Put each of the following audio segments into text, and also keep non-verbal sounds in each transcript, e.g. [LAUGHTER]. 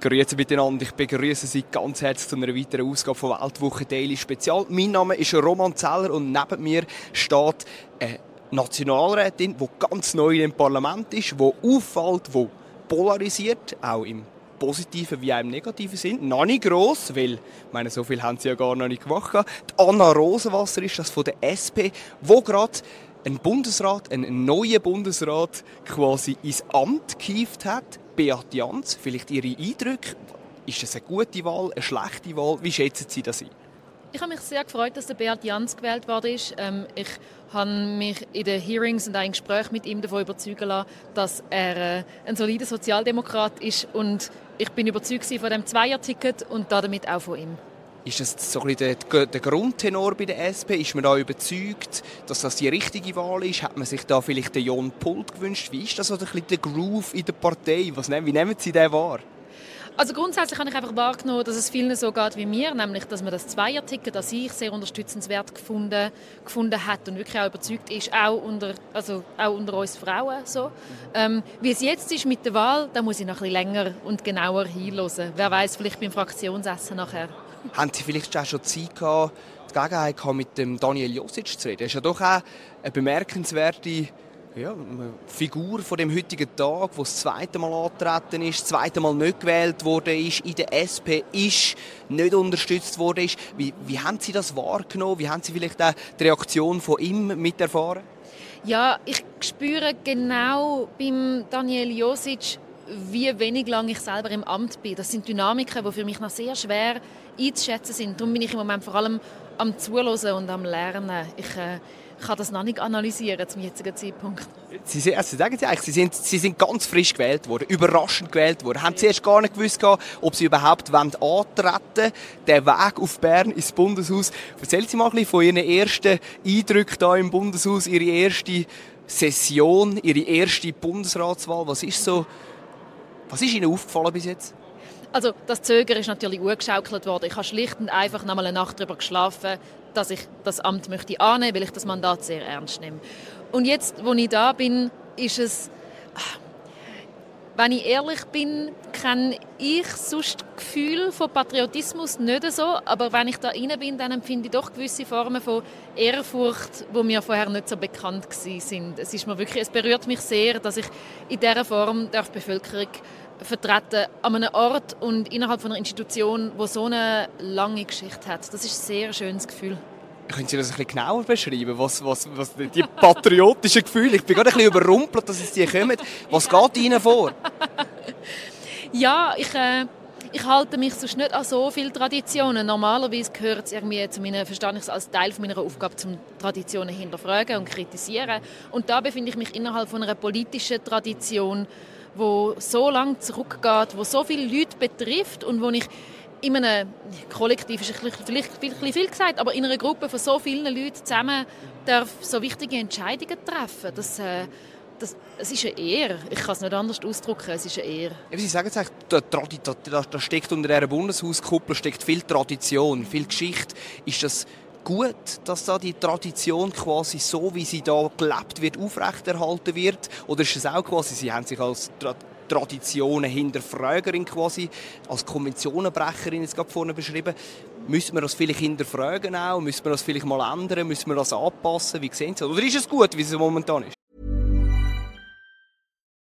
Grüezi miteinander, ich begrüße Sie ganz herzlich zu einer weiteren Ausgabe von Weltwoche Daily Spezial. Mein Name ist Roman Zeller und neben mir steht eine Nationalrätin, die ganz neu im Parlament ist, die auffällt, die polarisiert, auch im positiven wie auch im negativen Sinn. Noch nicht gross, weil ich meine, so viel haben sie ja gar noch nicht gemacht. Die Anna Rosenwasser ist das von der SP, wo gerade ein Bundesrat, ein neuer Bundesrat quasi ins Amt gehievt hat. Beat Jans, vielleicht Ihre Eindrücke. Ist das eine gute Wahl, eine schlechte Wahl? Wie schätzen Sie das ein? Ich habe mich sehr gefreut, dass der Beat Jans gewählt worden ist. Ähm, ich habe mich in den Hearings und in Gesprächen mit ihm davon überzeugen lassen, dass er äh, ein solider Sozialdemokrat ist und ich bin überzeugt von dem Zweier-Ticket und damit auch von ihm. Ist das so ein bisschen der, Grundtenor bei der SP? Ist man da überzeugt, dass das die richtige Wahl ist? Hat man sich da vielleicht den Jon Pult gewünscht? Wie ist das so ein bisschen der Groove in der Partei? Was, wie nehmen Sie den wahr? Also grundsätzlich habe ich einfach wahrgenommen, dass es vielen so geht wie mir, nämlich, dass man das Zweier-Ticket an sich sehr unterstützenswert gefunden, gefunden hat und wirklich auch überzeugt ist, auch unter, also auch unter uns Frauen. So. Ähm, wie es jetzt ist mit der Wahl, da muss ich noch ein bisschen länger und genauer hinhören. Wer weiß, vielleicht beim Fraktionsessen nachher. Haben Sie vielleicht auch schon Zeit gehabt, die Gelegenheit gehabt, mit dem Daniel Josic zu reden? Er ist ja doch auch eine bemerkenswerte ja, Figur von dem heutigen Tag, wo das zweite Mal angetreten ist, das zweite Mal nicht gewählt wurde ist, in der SP ist, nicht unterstützt wurde ist. Wie, wie haben Sie das wahrgenommen? Wie haben Sie vielleicht auch die Reaktion von ihm miterfahren? Ja, ich spüre genau beim Daniel Josic, wie wenig lang ich selber im Amt bin. Das sind Dynamiken, die für mich noch sehr schwer einzuschätzen sind. Darum bin ich im Moment vor allem am Zuhören und am Lernen. Ich, äh, kann das noch nicht analysieren zum jetzigen Zeitpunkt. Sie, also sagen Sie Sie sind, Sie sind ganz frisch gewählt worden, überraschend gewählt worden. Haben Sie erst gar nicht gewusst, ob Sie überhaupt antreten wollen, den Weg auf Bern ins Bundeshaus. Erzählen Sie mal ein bisschen von Ihren ersten Eindrücken hier im Bundeshaus, Ihre erste Session, Ihre erste Bundesratswahl. Was ist so, was ist Ihnen aufgefallen bis jetzt? Also das Zögern ist natürlich urgeschaukelt worden. Ich habe schlicht und einfach noch mal eine Nacht darüber geschlafen, dass ich das Amt möchte annehmen, weil ich das Mandat sehr ernst nehme. Und jetzt, wo ich da bin, ist es, ah, wenn ich ehrlich bin, kenne ich sonst das Gefühl von Patriotismus nicht so, aber wenn ich da rein bin, dann empfinde ich doch gewisse Formen von Ehrfurcht, wo mir vorher nicht so bekannt sind. Es ist mir wirklich, es berührt mich sehr, dass ich in dieser Form die Bevölkerung vertreten an einem Ort und innerhalb von einer Institution, wo so eine lange Geschichte hat. Das ist ein sehr schönes Gefühl. Können Sie das ein bisschen genauer beschreiben, was, was, was die patriotischen Gefühle? Ich bin gerade ein bisschen überrumpelt, dass es die kommen. Was geht Ihnen vor? ja, ich, äh, ich halte mich sonst nicht an so viele Traditionen. Normalerweise gehört es irgendwie zu meiner, verstehe ich es als Teil meiner Aufgabe, zum Traditionen hinterfragen und kritisieren. Und da befinde ich mich innerhalb von einer politischen Tradition, wo so lange zurückgeht, wo so viele Leute betrifft und wo ich in einem Kollektiv ist vielleicht, viel gesagt, aber in einer Gruppe von so vielen Leuten zusammen darf so wichtige Entscheidungen treffen. Das, äh, das, es ist eine Ehre. Ich kann es nicht anders ausdrücken. Es ist eine Ehre. Sie sagen es da, da, steckt unter dieser Bundeshauskuppel steckt viel Tradition, viel Geschichte. Ist das gut, dass da die Tradition quasi so, wie sie da gelebt wird, aufrechterhalten wird? Oder ist es auch quasi, Sie haben sich als Tra Traditionen Hinterfragerin quasi, als Konventionenbrecherin jetzt gerade vorne beschrieben. Müssen wir das vielleicht hinterfragen auch? Müssen wir das vielleicht mal ändern? Müssen wir das anpassen? Wie sehen Sie das? Oder ist es gut, wie es momentan ist?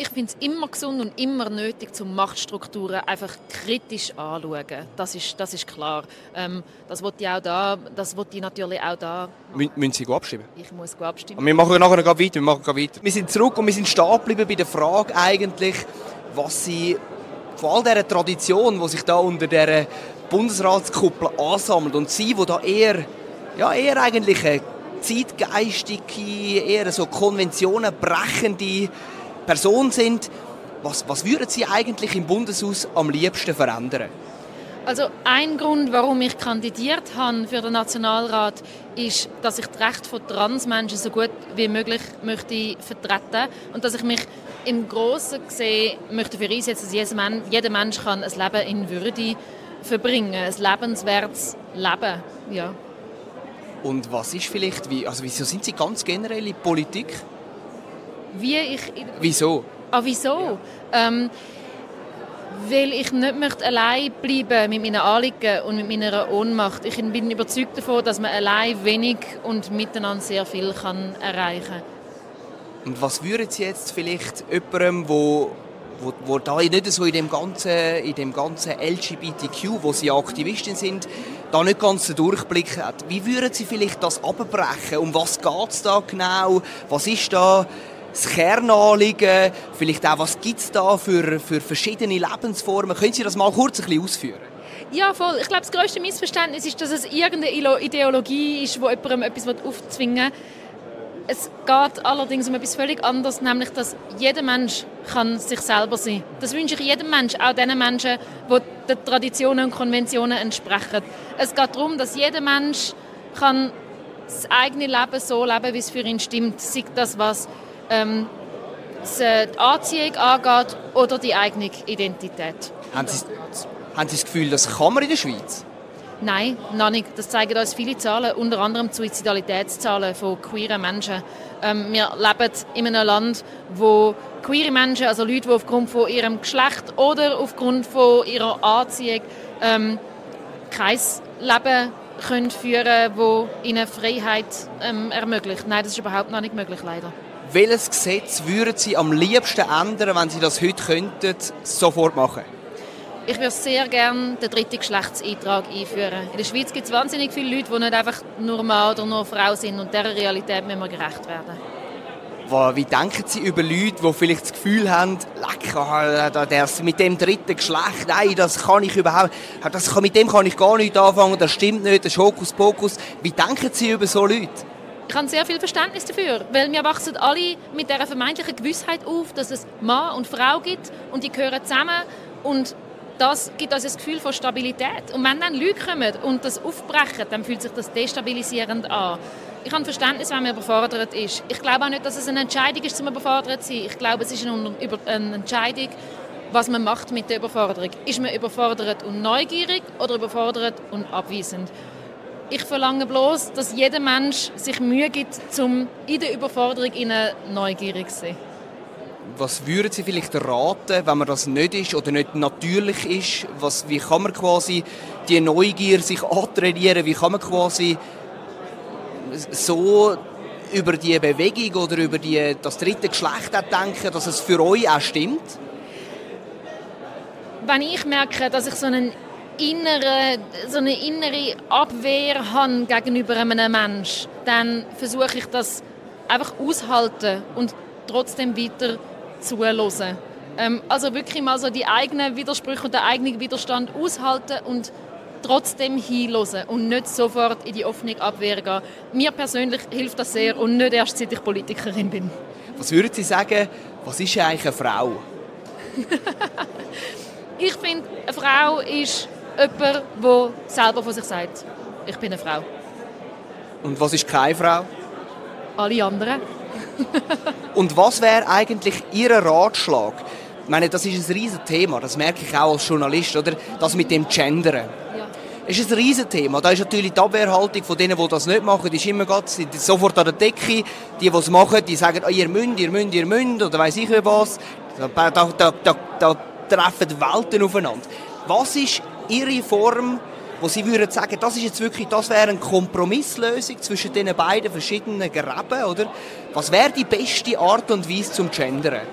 ich finde es immer gesund und immer nötig, zum Machtstrukturen einfach kritisch anzuschauen. Das ist, das ist klar. Ähm, das wollte ich auch da, das wollte ich natürlich auch da. Mü müssen Sie abstimmen? Ich muss abstimmen. Wir machen nachher noch weiter, wir machen weiter. Wir sind zurück und wir sind stehen geblieben bei der Frage eigentlich, was Sie von all dieser Tradition, die sich da unter dieser Bundesratskuppel ansammelt und Sie, die da eher, ja, eher eigentlich eine zeitgeistige, eher so Konventionen brechende Person sind, was, was würden Sie eigentlich im Bundeshaus am liebsten verändern? Also ein Grund, warum ich kandidiert habe für den Nationalrat, ist, dass ich das Recht von Transmenschen so gut wie möglich möchte vertreten und dass ich mich im Großen gesehen möchte für einsetzen, dass jeder Mensch, jeder Mensch kann ein Leben in Würde verbringen, ein lebenswertes Leben, ja. Und was ist vielleicht, wie, also wieso sind Sie ganz generell in Politik? Wie ich... Wieso? Ah, wieso? Ähm, weil ich nicht möchte allein bleiben mit meinen Anliegen und mit meiner Ohnmacht. Ich bin überzeugt davon, dass man allein wenig und miteinander sehr viel kann erreichen kann. Und was würden Sie jetzt vielleicht jemandem, wo, wo, wo da nicht so in dem ganzen, in dem ganzen LGBTQ, wo Sie Aktivistin sind, da nicht ganz den Durchblick hat, wie würden Sie vielleicht das abbrechen? Um was geht es da genau? Was ist da das Kernanliegen? Vielleicht auch, was gibt es da für, für verschiedene Lebensformen? Können Sie das mal kurz ein bisschen ausführen? Ja, voll. Ich glaube, das grösste Missverständnis ist, dass es irgendeine Ideologie ist, die jemandem etwas aufzwingen will. Es geht allerdings um etwas völlig anderes, nämlich, dass jeder Mensch kann sich selber sein kann. Das wünsche ich jedem Menschen, auch den Menschen, die den Traditionen und Konventionen entsprechen. Es geht darum, dass jeder Mensch kann das eigene Leben so leben, wie es für ihn stimmt. Sei das, was ähm, die Anziehung angeht oder die eigene Identität. Haben Sie, haben Sie das Gefühl, das kann man in der Schweiz? Nein, noch nicht. Das zeigen uns viele Zahlen, unter anderem die Suizidalitätszahlen von queeren Menschen. Ähm, wir leben in einem Land, wo queere Menschen, also Leute, die aufgrund von ihrem Geschlecht oder aufgrund von ihrer Anziehung ähm, kein Leben können führen können, das ihnen Freiheit ähm, ermöglicht. Nein, das ist überhaupt noch nicht möglich, leider. Welches Gesetz würden Sie am liebsten ändern, wenn Sie das heute könnten, sofort machen? Ich würde sehr gerne den dritten Geschlechtseintrag einführen. In der Schweiz gibt es wahnsinnig viele Leute, die nicht einfach nur Mann oder nur Frau sind und dieser Realität müssen wir gerecht werden. Wie denken Sie über Leute, die vielleicht das Gefühl haben, leck, das mit dem dritten Geschlecht, nein, das kann ich überhaupt, das kann, mit dem kann ich gar nicht anfangen, das stimmt nicht, das ist Hokuspokus. Wie denken Sie über so Leute? Ich habe sehr viel Verständnis dafür, weil wir wachsen alle mit der vermeintlichen Gewissheit auf, dass es Mann und Frau gibt und die gehören zusammen und das gibt uns ein Gefühl von Stabilität. Und wenn dann Leute kommen und das aufbrechen, dann fühlt sich das destabilisierend an. Ich habe Verständnis, wenn man überfordert ist. Ich glaube auch nicht, dass es eine Entscheidung ist, zum überfordert zu sein. Ich glaube, es ist eine, eine Entscheidung, was man macht mit der Überforderung. Ist man überfordert und neugierig oder überfordert und abweisend? Ich verlange bloß, dass jeder Mensch sich Mühe gibt, um in der Überforderung neugierig zu sein. Was würden Sie vielleicht raten, wenn man das nicht ist oder nicht natürlich ist? Was, wie kann man quasi die Neugier sich antrainieren? Wie kann man quasi so über die Bewegung oder über die, das dritte Geschlecht denken, dass es für euch auch stimmt? Wenn ich merke, dass ich so, einen innere, so eine innere Abwehr habe gegenüber einem Menschen, dann versuche ich das einfach aushalten und trotzdem weiter zuhören. Ähm, also wirklich mal so die eigenen Widersprüche und den eigenen Widerstand aushalten und trotzdem hinhören und nicht sofort in die offene Abwehr gehen. Mir persönlich hilft das sehr und nicht erst seit ich Politikerin bin. Was würden Sie sagen, was ist eigentlich eine Frau? [LAUGHS] ich finde, eine Frau ist jemand, der selber von sich sagt, ich bin eine Frau. Und was ist keine Frau? Alle anderen. und was wäre eigentlich Ihr Ratschlag? Ich meine, das ist ein riesiges Thema, das merke ich auch als Journalist, oder? Das mit dem Gendern. Ja. Das ist ein riesiges Thema. Da ist natürlich die Abwehrhaltung von denen, die das nicht machen, die ist immer sind sofort an der Decke. Die, die es machen, die sagen, oh, ihr münd, ihr münd, ihr münd, oder weiß ich was. Da, da, da, da, da treffen Welten aufeinander. Was ist Ihre Form wo Sie würden sagen, das ist jetzt wirklich, das wäre eine Kompromisslösung zwischen den beiden verschiedenen Gräben, oder? Was wäre die beste Art und Weise zum Gendern?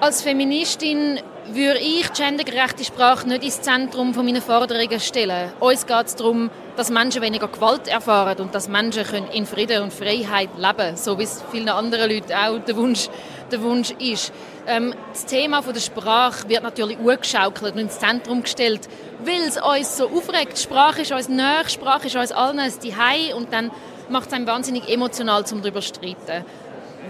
Als Feministin würde ich gendergerechte Sprache nicht ins Zentrum meiner Forderungen stellen. Uns geht es darum, dass Menschen weniger Gewalt erfahren und dass Menschen in Frieden und Freiheit leben können, so wie es vielen anderen Leuten auch der Wunsch, der Wunsch ist. Ähm, das Thema der Sprache wird natürlich angeschaukelt und ins Zentrum gestellt, weil es uns so aufregt. Sprache ist uns näher, Sprache ist uns allen ein Zuhause und dann macht es einem wahnsinnig emotional, um darüber zu streiten.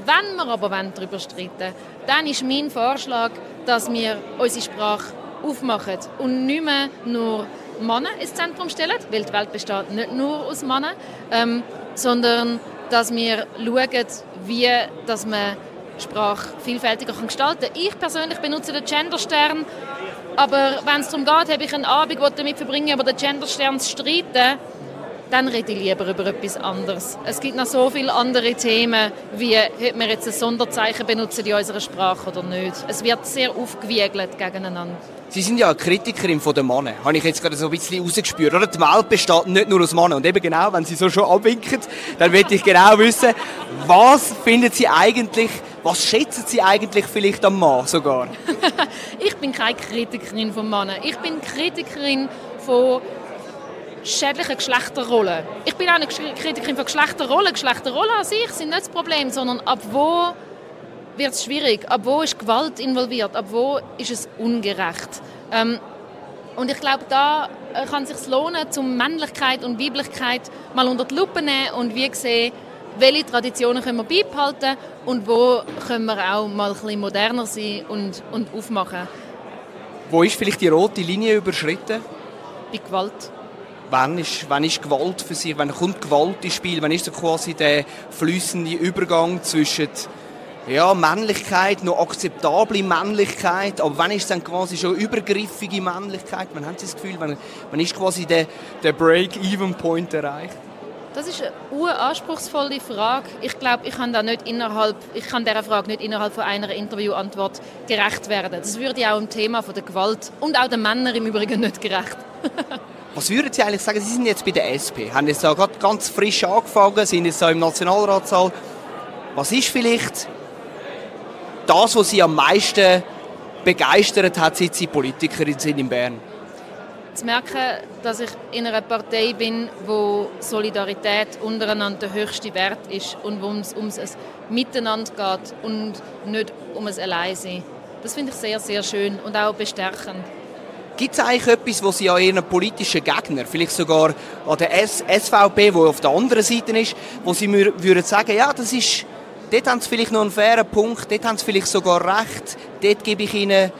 Wenn wir aber darüber streiten wollen, dann ist mein Vorschlag, dass wir unsere Sprache aufmachen und nicht mehr nur Männer ins Zentrum stellen, weil die Welt besteht nicht nur aus Männern, ähm, sondern dass wir schauen, wie dass man Sprache vielfältiger gestalten kann. Ich persönlich benutze den Genderstern, aber wenn es darum geht, habe ich einen Abend, wo ich damit verbringe, über den Genderstern zu streiten, dann rede ich lieber über etwas anderes. Es gibt noch so viele andere Themen, wie ob wir jetzt ein Sonderzeichen benutzen in unserer Sprache oder nicht. Es wird sehr aufgewiegelt gegeneinander. Sie sind ja eine Kritikerin von den Männern, habe ich jetzt gerade so ein bisschen rausgespürt. Oder? Die Welt besteht nicht nur aus Männern. Und eben genau, wenn Sie so schon abwinken, dann [LAUGHS] möchte ich genau wissen, was finden Sie eigentlich, was schätzen Sie eigentlich vielleicht am Mann sogar? [LAUGHS] ich bin keine Kritikerin von Männern. Ich bin Kritikerin von schädlichen Geschlechterrollen. Ich bin auch eine Kritikerin von Geschlechterrollen. Geschlechterrollen an sich sind nicht das Problem, sondern ab wo wird es schwierig, ab wo ist Gewalt involviert, ab wo ist es ungerecht. Ähm, und ich glaube, da äh, kann es sich lohnen, zum Männlichkeit und Weiblichkeit mal unter die Lupe nehmen und wie sehen, welche Traditionen können wir beibehalten und wo können wir auch mal ein bisschen moderner sein und, und aufmachen. Wo ist vielleicht die rote Linie überschritten? Bei Gewalt wann ist, wann ist Gewalt für Sie, wann kommt Gewalt ins Spiel, wann ist so quasi der flüssende Übergang zwischen ja, Männlichkeit, noch akzeptable Männlichkeit, aber wann ist dann quasi schon übergriffige Männlichkeit? Wann haben Sie das Gefühl, wann, wann ist quasi der, der Break-Even-Point erreicht? Das ist eine anspruchsvolle Frage. Ich glaube, ich kann da nicht innerhalb, ich kann dieser Frage nicht innerhalb von einer Interviewantwort gerecht werden. Das würde auch im Thema von der Gewalt und auch den Männern im Übrigen nicht gerecht. [LAUGHS] Was würden Sie eigentlich sagen? Sie sind jetzt bei der SP, haben jetzt gerade ganz frisch angefangen, sind jetzt im Nationalratssaal. Was ist vielleicht das, was Sie am meisten begeistert hat, seit Sie Politikerin sind in Bern? Zu merken, dass ich in einer Partei bin, wo Solidarität untereinander der höchste Wert ist und wo es um ein Miteinander geht und nicht um ein Alleinsein. Das finde ich sehr, sehr schön und auch bestärkend. Gibt es eigentlich etwas, was Sie an Ihren politischen Gegner, vielleicht sogar an der S SVP, wo auf der anderen Seite ist, wo Sie würden sagen, ja, das ist, dort haben Sie vielleicht noch einen fairen Punkt, dort haben Sie vielleicht sogar recht, dort gebe ich Ihnen,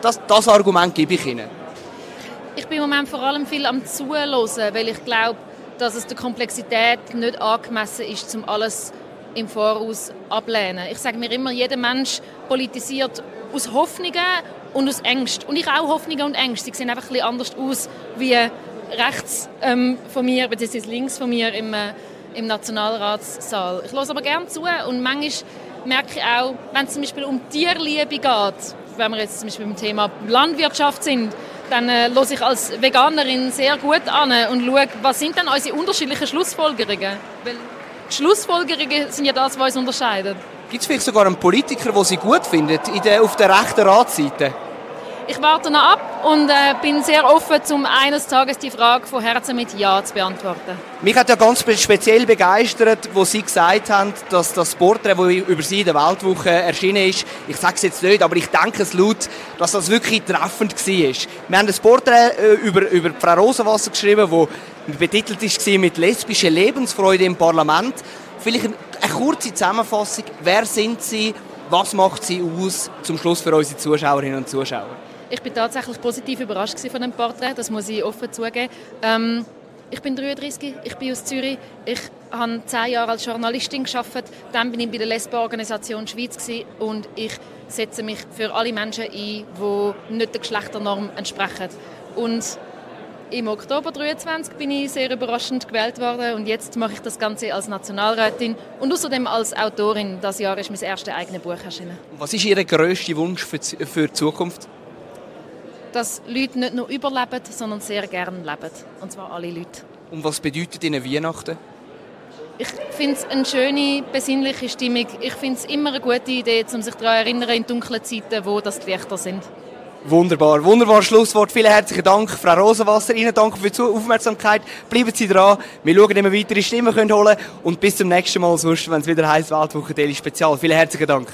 das, das Argument gebe ich Ihnen? Ich bin im Moment vor allem viel am Zuhören, weil ich glaube, dass es der Komplexität nicht angemessen ist, um alles im Voraus ablehnen. Ich sage mir immer, jeder Mensch politisiert aus Hoffnungen und aus Ängsten. Und ich auch Hoffnungen und Ängste. Sie sehen einfach ein anders aus wie rechts ähm, von mir, beziehungsweise links von mir im, äh, im Nationalratssaal. Ich höre aber gerne zu und manchmal merke ich auch, wenn es zum Beispiel um Tierliebe geht, wenn wir jetzt zum Beispiel beim Thema Landwirtschaft sind, dann äh, höre ich als Veganerin sehr gut an und schaue, was sind denn unsere unterschiedlichen Schlussfolgerungen? Weil die Schlussfolgerungen sind ja das, was uns unterscheidet. Gibt es vielleicht sogar einen Politiker, den Sie gut finden, in der, auf der rechten Ratsseite? Ich warte noch ab. und äh, bin sehr offen, um eines Tages die Frage von Herzen mit Ja zu beantworten. Mich hat ja ganz speziell begeistert, wo Sie gesagt haben, dass das Porträt, das über Sie in der Weltwoche erschienen ist, ich sage es jetzt nicht, aber ich denke es laut, dass das wirklich treffend war. Wir haben das Porträt äh, über, über Frau Rosenwasser geschrieben, das betitelt war mit lesbischer Lebensfreude im Parlament. Vielleicht eine, kurze Zusammenfassung. Wer sind Sie? Was macht Sie aus zum Schluss für unsere Zuschauerinnen und Zuschauer? Ich bin tatsächlich positiv überrascht von dem Porträt, das muss ich offen zugeben. Ähm, ich bin 33, ich bin aus Zürich. Ich habe zehn Jahre als Journalistin geschafft. Dann bin ich bei der Lesbenorganisation Schweiz und ich setze mich für alle Menschen ein, die nicht der Geschlechternorm entsprechen. Und im Oktober 23 bin ich sehr überraschend gewählt worden und jetzt mache ich das Ganze als Nationalrätin und außerdem als Autorin. Das Jahr ist mein erstes eigenes Buch erschienen. Was ist Ihr grösster Wunsch für die Zukunft? dass Leute nicht nur überleben, sondern sehr gerne leben. Und zwar alle Leute. Und was bedeutet Ihnen Weihnachten? Ich finde es eine schöne, besinnliche Stimmung. Ich finde es immer eine gute Idee, um sich daran zu erinnern, in dunklen Zeiten, wo das die Lichter sind. Wunderbar, wunderbares Schlusswort. Vielen herzlichen Dank, Frau Rosenwasser. Ihnen danke für die Aufmerksamkeit. Bleiben Sie dran. Wir schauen, ob wir weitere Stimmen holen können. Und bis zum nächsten Mal, wenn es wieder heisst Weltwoche Daily Spezial. Vielen herzlichen Dank.